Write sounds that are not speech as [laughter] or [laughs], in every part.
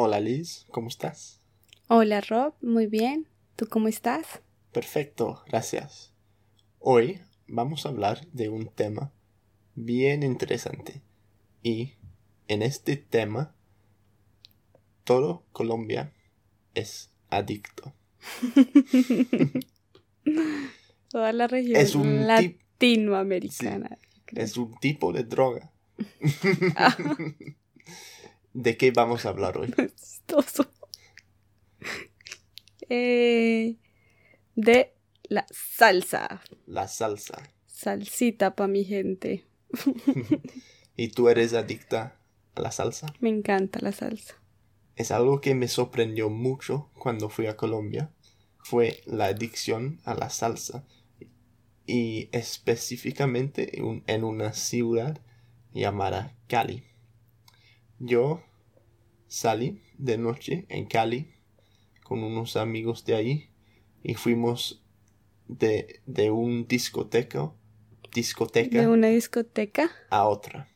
Hola Liz, ¿cómo estás? Hola Rob, muy bien. ¿Tú cómo estás? Perfecto, gracias. Hoy vamos a hablar de un tema bien interesante y en este tema todo Colombia es adicto. [laughs] Toda la región Es un latinoamericana. Es un tipo de droga. [laughs] ¿De qué vamos a hablar hoy? [laughs] chistoso. Eh, de la salsa. La salsa. Salsita para mi gente. [laughs] ¿Y tú eres adicta a la salsa? Me encanta la salsa. Es algo que me sorprendió mucho cuando fui a Colombia. Fue la adicción a la salsa. Y específicamente en, en una ciudad llamada Cali. Yo salí de noche en Cali con unos amigos de ahí y fuimos de, de un discoteca, discoteca De una discoteca. a otra.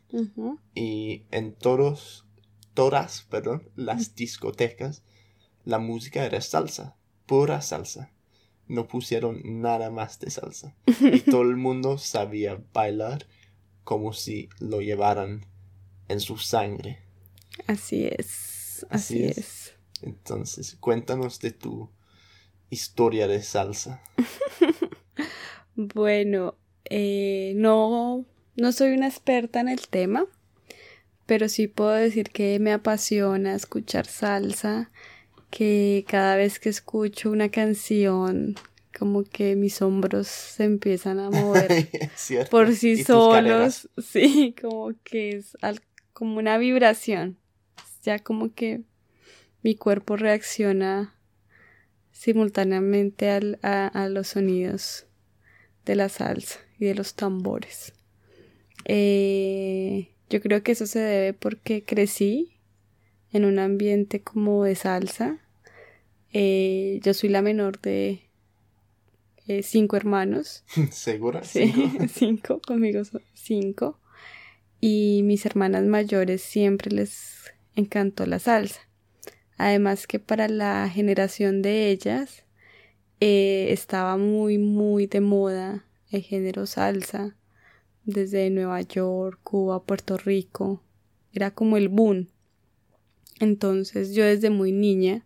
Y en todos todas perdón las discotecas la música era salsa pura salsa. No pusieron nada más de salsa. Y [laughs] todo el mundo sabía bailar como si lo llevaran en su sangre Así es. Así Así, es. es. entonces cuéntanos de tu historia de salsa [laughs] Bueno, eh, no, no soy una experta en el tema, pero sí puedo decir que me apasiona escuchar salsa, que cada vez que escucho una canción, como que mis hombros se empiezan a mover [laughs] por sí solos, [laughs] sí, como que es al- como una vibración, ya como que mi cuerpo reacciona simultáneamente al- a, a los sonidos de la salsa y de los tambores. Eh, yo creo que eso se debe porque crecí en un ambiente como de salsa. Eh, yo soy la menor de eh, cinco hermanos. [laughs] segura Sí, ¿Cinco? [laughs] cinco, conmigo son cinco. Y mis hermanas mayores siempre les encantó la salsa. Además que para la generación de ellas eh, estaba muy, muy de moda el género salsa. Desde Nueva York, Cuba, Puerto Rico. Era como el boom. Entonces yo desde muy niña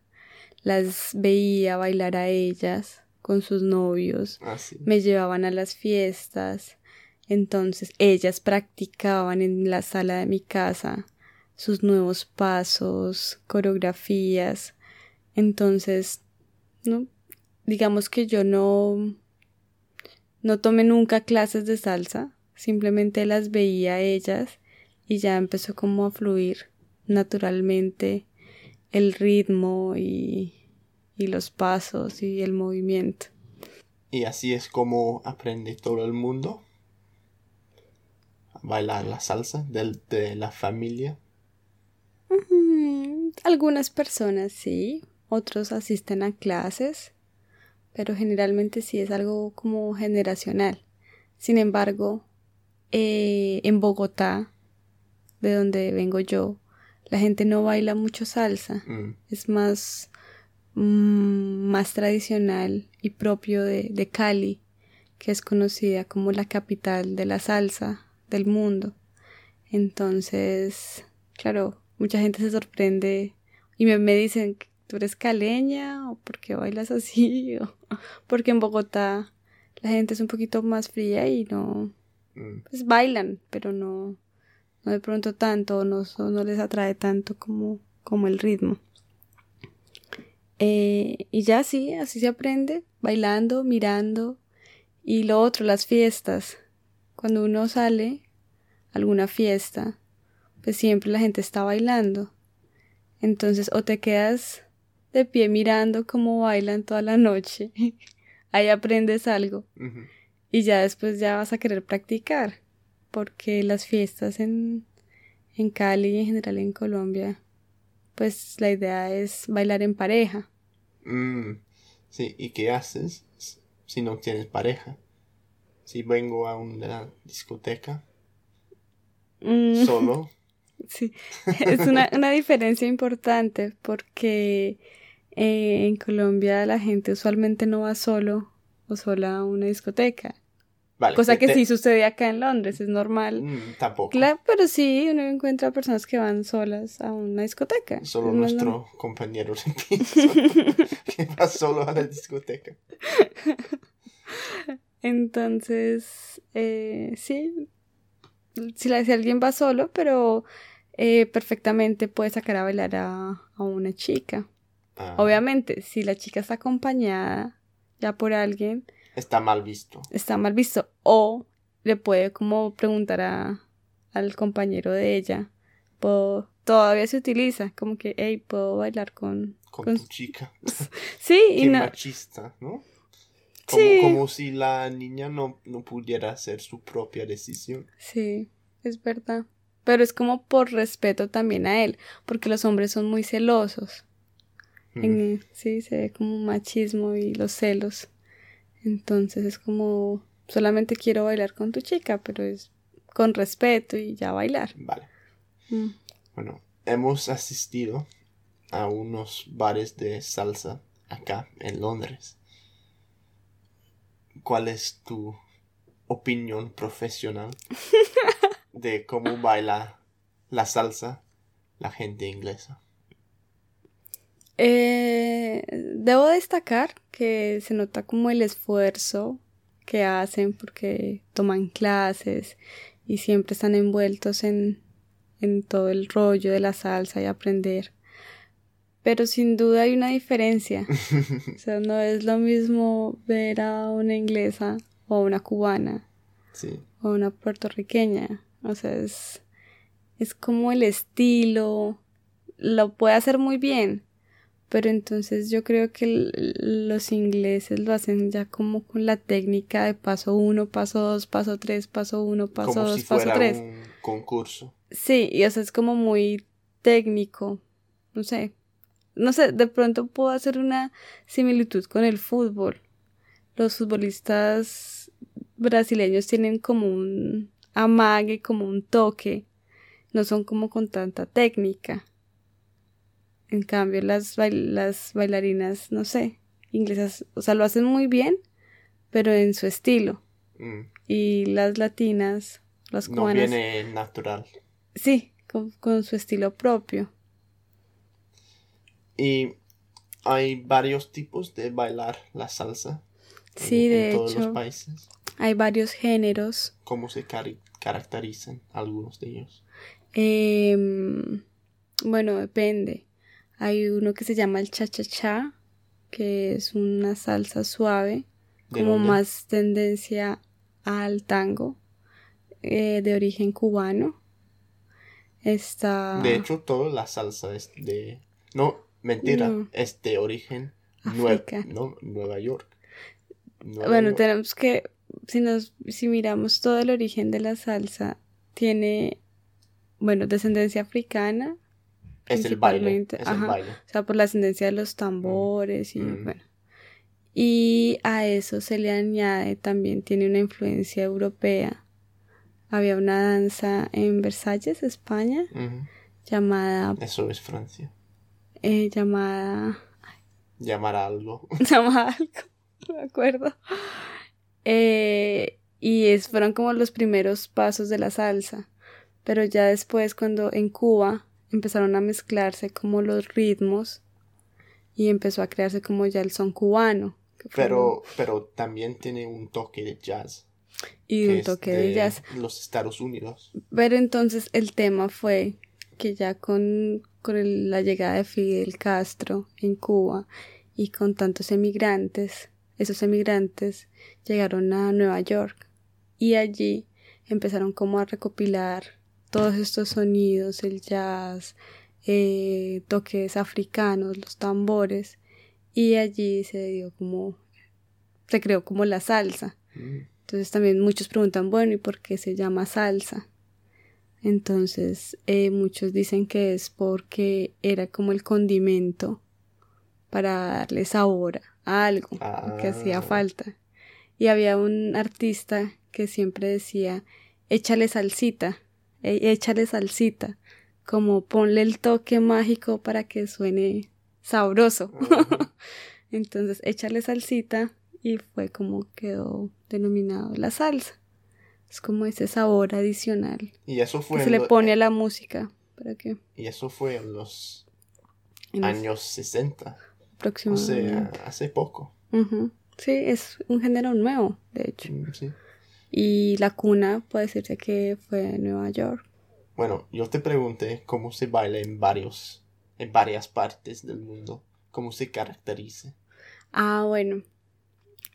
las veía bailar a ellas con sus novios Ah, sí. me llevaban a las fiestas. Entonces ellas practicaban en la sala de mi casa sus nuevos pasos, coreografías. Entonces, no, digamos que yo no no tomé nunca clases de salsa, simplemente las veía a ellas y ya empezó como a fluir naturalmente el ritmo y, y los pasos y el movimiento. Y así es como aprende todo el mundo a bailar la salsa del- de, la familia. Algunas personas sí, otros asisten a clases, pero generalmente sí es algo como generacional. Sin embargo, eh, en Bogotá, de donde vengo yo, la gente no baila mucho salsa, Mm, es más, mm, más tradicional y propio de, de Cali, que es conocida como la capital de la salsa del mundo. Entonces, claro, mucha gente se sorprende y me, me dicen, ¿tú eres caleña? ¿O por qué bailas así? [laughs] O, porque en Bogotá la gente es un poquito más fría y no, mm. pues bailan, pero no, no de pronto tanto, no, no les atrae tanto como, como el ritmo. Eh, y ya sí, así se aprende, bailando, mirando. Y lo otro, las fiestas. Cuando uno sale a alguna fiesta, pues siempre la gente está bailando. Entonces, o te quedas de pie mirando cómo bailan toda la noche, [laughs] ahí aprendes algo. Y ya después ya vas a querer practicar, porque las fiestas en, en Cali y en general en Colombia, pues la idea es bailar en pareja. Mm, Sí, ¿y qué haces si no tienes pareja? Si vengo a una discoteca Mm, solo, Sí, [laughs] es una, una diferencia importante porque eh, en Colombia la gente usualmente no va solo o sola a una discoteca. Cosa que sí sucede acá en Londres, es normal. Mm, tampoco. Claro, pero sí, uno encuentra personas que van solas a una discoteca. Solo nuestro compañero que va solo a la discoteca. [laughs] Entonces, eh, sí, si, la, si, alguien va solo, pero eh, perfectamente puede sacar a bailar a, a una chica. Ah. Obviamente, si la chica está acompañada ya por alguien. Está mal visto. Está mal visto. O le puede como preguntar a, al compañero de ella. todavía se utiliza como que, hey, puedo bailar con... Con, tu chica. [laughs] sí, y no... machista, ¿no? Como, sí. como si la niña no, no pudiera hacer su propia decisión. Sí, es verdad. Pero es como por respeto también a él, porque los hombres son muy celosos. En, sí, se ve como machismo y los celos. Entonces es como, solamente quiero bailar con tu chica, pero es con respeto y ya bailar. Vale. Mm. Bueno, hemos asistido a unos bares de salsa acá en Londres. ¿Cuál es tu opinión profesional [laughs] de cómo baila la salsa la gente inglesa? Eh, debo destacar que se nota como el esfuerzo que hacen porque toman clases y siempre están envueltos en, en todo el rollo de la salsa y aprender. Pero sin duda hay una diferencia. [laughs] o sea, no es lo mismo ver a una inglesa o a una cubana. O una puertorriqueña. O sea, es, es como el estilo. Lo puede hacer muy bien, pero entonces yo creo que los ingleses lo hacen ya como con la técnica de paso uno, paso dos, paso tres, paso uno, paso dos, paso tres. Un concurso. Sí, y eso es como muy técnico. No sé. No sé, de pronto puedo hacer una similitud con el fútbol. Los futbolistas brasileños tienen como un amague, como un toque. No son como con tanta técnica. En cambio, las, las bailarinas, no sé, inglesas, o sea, lo hacen muy bien, pero en su estilo. Mm. Y las latinas, las cubanas. No viene natural. Sí, con, su estilo propio. Y hay varios tipos de bailar la salsa. Sí, de todos los países. Hay varios géneros. ¿Cómo se caracterizan algunos de ellos? Em, bueno, depende. Hay uno que se llama el cha-cha-cha, que es una salsa suave, como más tendencia al tango, eh, de origen cubano. Está... De hecho, toda la salsa es de... No, mentira, es de origen no, Nueva York. bueno, tenemos que, si, nos, si miramos todo el origen de la salsa, tiene, bueno, descendencia africana, es el baile. O sea, por la ascendencia de los tambores y mm. bueno. Y a eso se le añade también, tiene una influencia europea. Había una danza en Versalles, España, llamada... Eso es Francia. Eh, llamada... Llamar algo. [laughs] Llamar algo, me acuerdo. Eh, y es, fueron como los primeros pasos de la salsa. Pero ya después, cuando en Cuba empezaron a mezclarse como los ritmos y empezó a crearse como ya el son cubano. Pero, pero también tiene un toque de jazz. Y un toque de, jazz. Los Estados Unidos. Pero entonces el tema fue que ya con, con la llegada de Fidel Castro en Cuba y con tantos emigrantes, esos emigrantes llegaron a Nueva York y allí empezaron como a recopilar todos estos sonidos, el jazz, eh, toques africanos, los tambores, y allí se dio como, se creó como la salsa. Mm. Entonces también muchos preguntan, bueno, ¿y por qué se llama salsa? Entonces eh, muchos dicen que es porque era como el condimento para darle sabor a algo que hacía ah. falta. Y había un artista que siempre decía, échale salsita, e, échale salsita, como ponle el toque mágico para que suene sabroso. [laughs] Entonces, échale salsita y fue como quedó denominado la salsa. Es como ese sabor adicional. Y eso fue. Que se le pone a la música. ¿Para qué? Y eso fue en los años 60. Aproximadamente. O sea, hace poco. Sí, es un género nuevo, de hecho. Mm, sí. Y la cuna puede decirse que fue en Nueva York. Bueno, yo te pregunté cómo se baila en varios, en varias partes del mundo, cómo se caracteriza. Ah, bueno.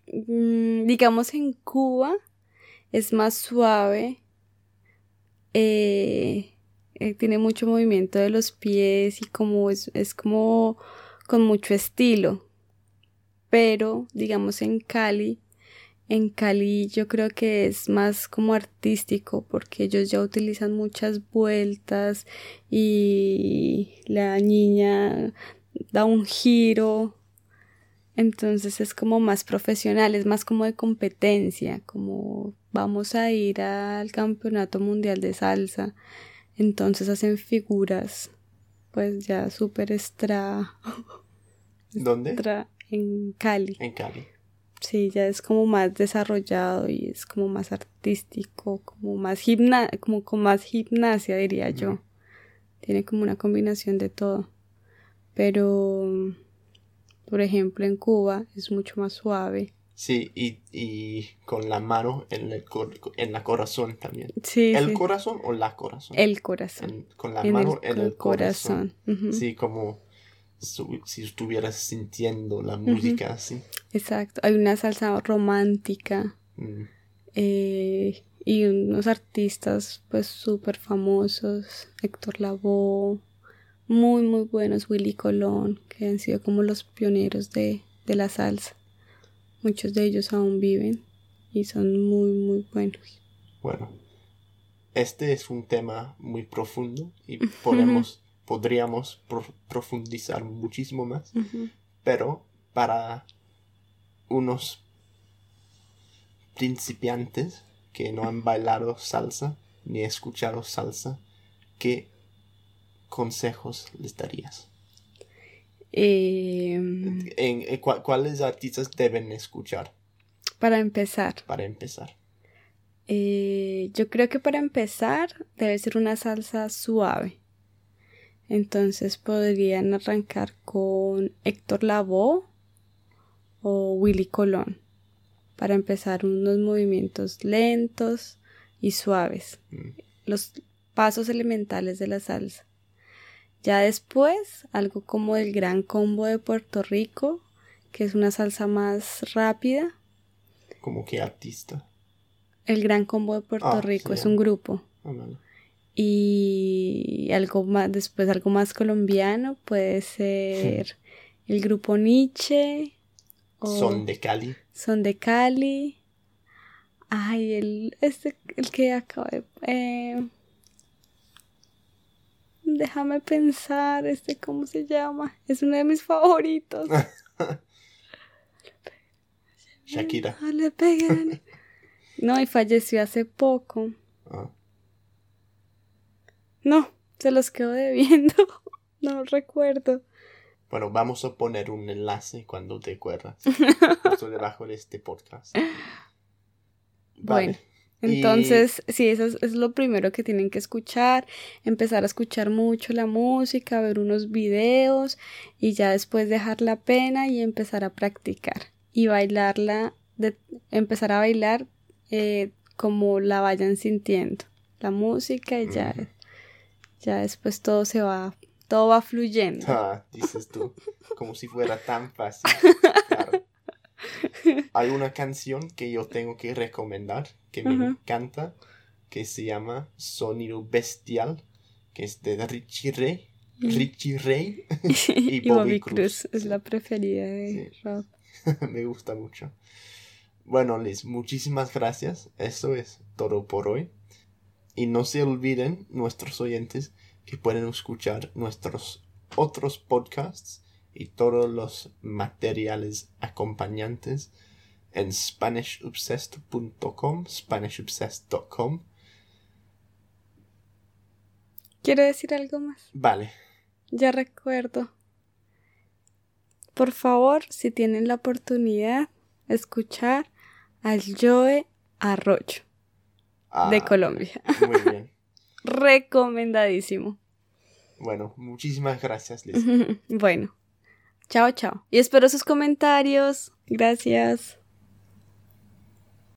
Mm, digamos en Cuba es más suave. Eh, eh, tiene mucho movimiento de los pies y como es, es como con mucho estilo. Pero, digamos, en Cali, en Cali yo creo que es más como artístico porque ellos ya utilizan muchas vueltas y la niña da un giro entonces es como más profesional, es más como de competencia, como vamos a ir al campeonato mundial de salsa. Entonces hacen figuras, pues ya súper extra. [laughs] ¿Dónde? en Cali. En Cali. Sí, ya es como más desarrollado y es como más artístico, como más gimna como con más gimnasia diría yo. Tiene como una combinación de todo. Pero por ejemplo, en Cuba es mucho más suave. Sí, y, con la mano en el en la corazón también. Sí. ¿El corazón o la corazón? El corazón. con la mano en el corazón. Sí, como si estuvieras sintiendo la música así. Exacto. Hay una salsa romántica. Mm. Eh, y unos artistas pues súper famosos. Héctor Lavoe muy muy buenos, Willy Colón, que han sido como los pioneros de, la salsa. Muchos de ellos aún viven y son muy muy buenos. Bueno, este es un tema muy profundo y podemos, [laughs] podríamos profundizar muchísimo más, pero para unos principiantes que no han bailado salsa ni escuchado salsa, que consejos les darías? Em, en, ¿Cuáles artistas deben escuchar? Para empezar. Para empezar. Eh, yo creo que para empezar debe ser una salsa suave. Entonces podrían arrancar con Héctor Lavoe o Willy Colón. Para empezar unos movimientos lentos y suaves. Mm. Los pasos elementales de la salsa. Ya después, algo como el Gran Combo de Puerto Rico, que es una salsa más rápida. ¿Como qué artista? El Gran Combo de Puerto ah, Rico es un grupo. Ah, y algo más, después algo más colombiano puede ser [laughs] el grupo Nietzsche. Son de Cali. Son de Cali. Ay, el, este, el que acaba de... Eh, Déjame pensar, este, ¿cómo se llama? Es uno de mis favoritos. [laughs] Shakira. [laughs] Ah, le No, y falleció hace poco. Ah. No, se los quedo debiendo. [laughs] no recuerdo. Bueno, vamos a poner un enlace cuando te acuerdas. Justo debajo de este podcast. Bueno. Entonces, sí, eso es, lo primero que tienen que escuchar, empezar a escuchar mucho la música, ver unos videos y ya después dejar la pena y empezar a practicar y bailarla, de, empezar a bailar eh, como la vayan sintiendo, la música y ya, ya después todo se va, todo va fluyendo. Ah, dices tú, como si fuera tan fácil. [laughs] Hay una canción que yo tengo que recomendar, que me encanta, que se llama Sonido Bestial, que es de Richie Ray. Richie Ray [laughs] y, Bobby, Cruz. Es la preferida de Rob. [laughs] me gusta mucho. Bueno, Liz, muchísimas gracias. Eso es todo por hoy. Y no se olviden, nuestros oyentes, que pueden escuchar nuestros otros podcasts y todos los materiales acompañantes en SpanishObsessed.com, SpanishObsessed.com. Quiero decir algo más. Vale. Ya recuerdo. Por favor, si tienen la oportunidad, escuchar al Joe Arroyo de Ah, Colombia. Muy bien. [laughs] Recomendadísimo. Bueno, muchísimas gracias, Liz. [laughs] bueno, chao, chao. Y espero sus comentarios. Gracias.